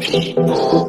people,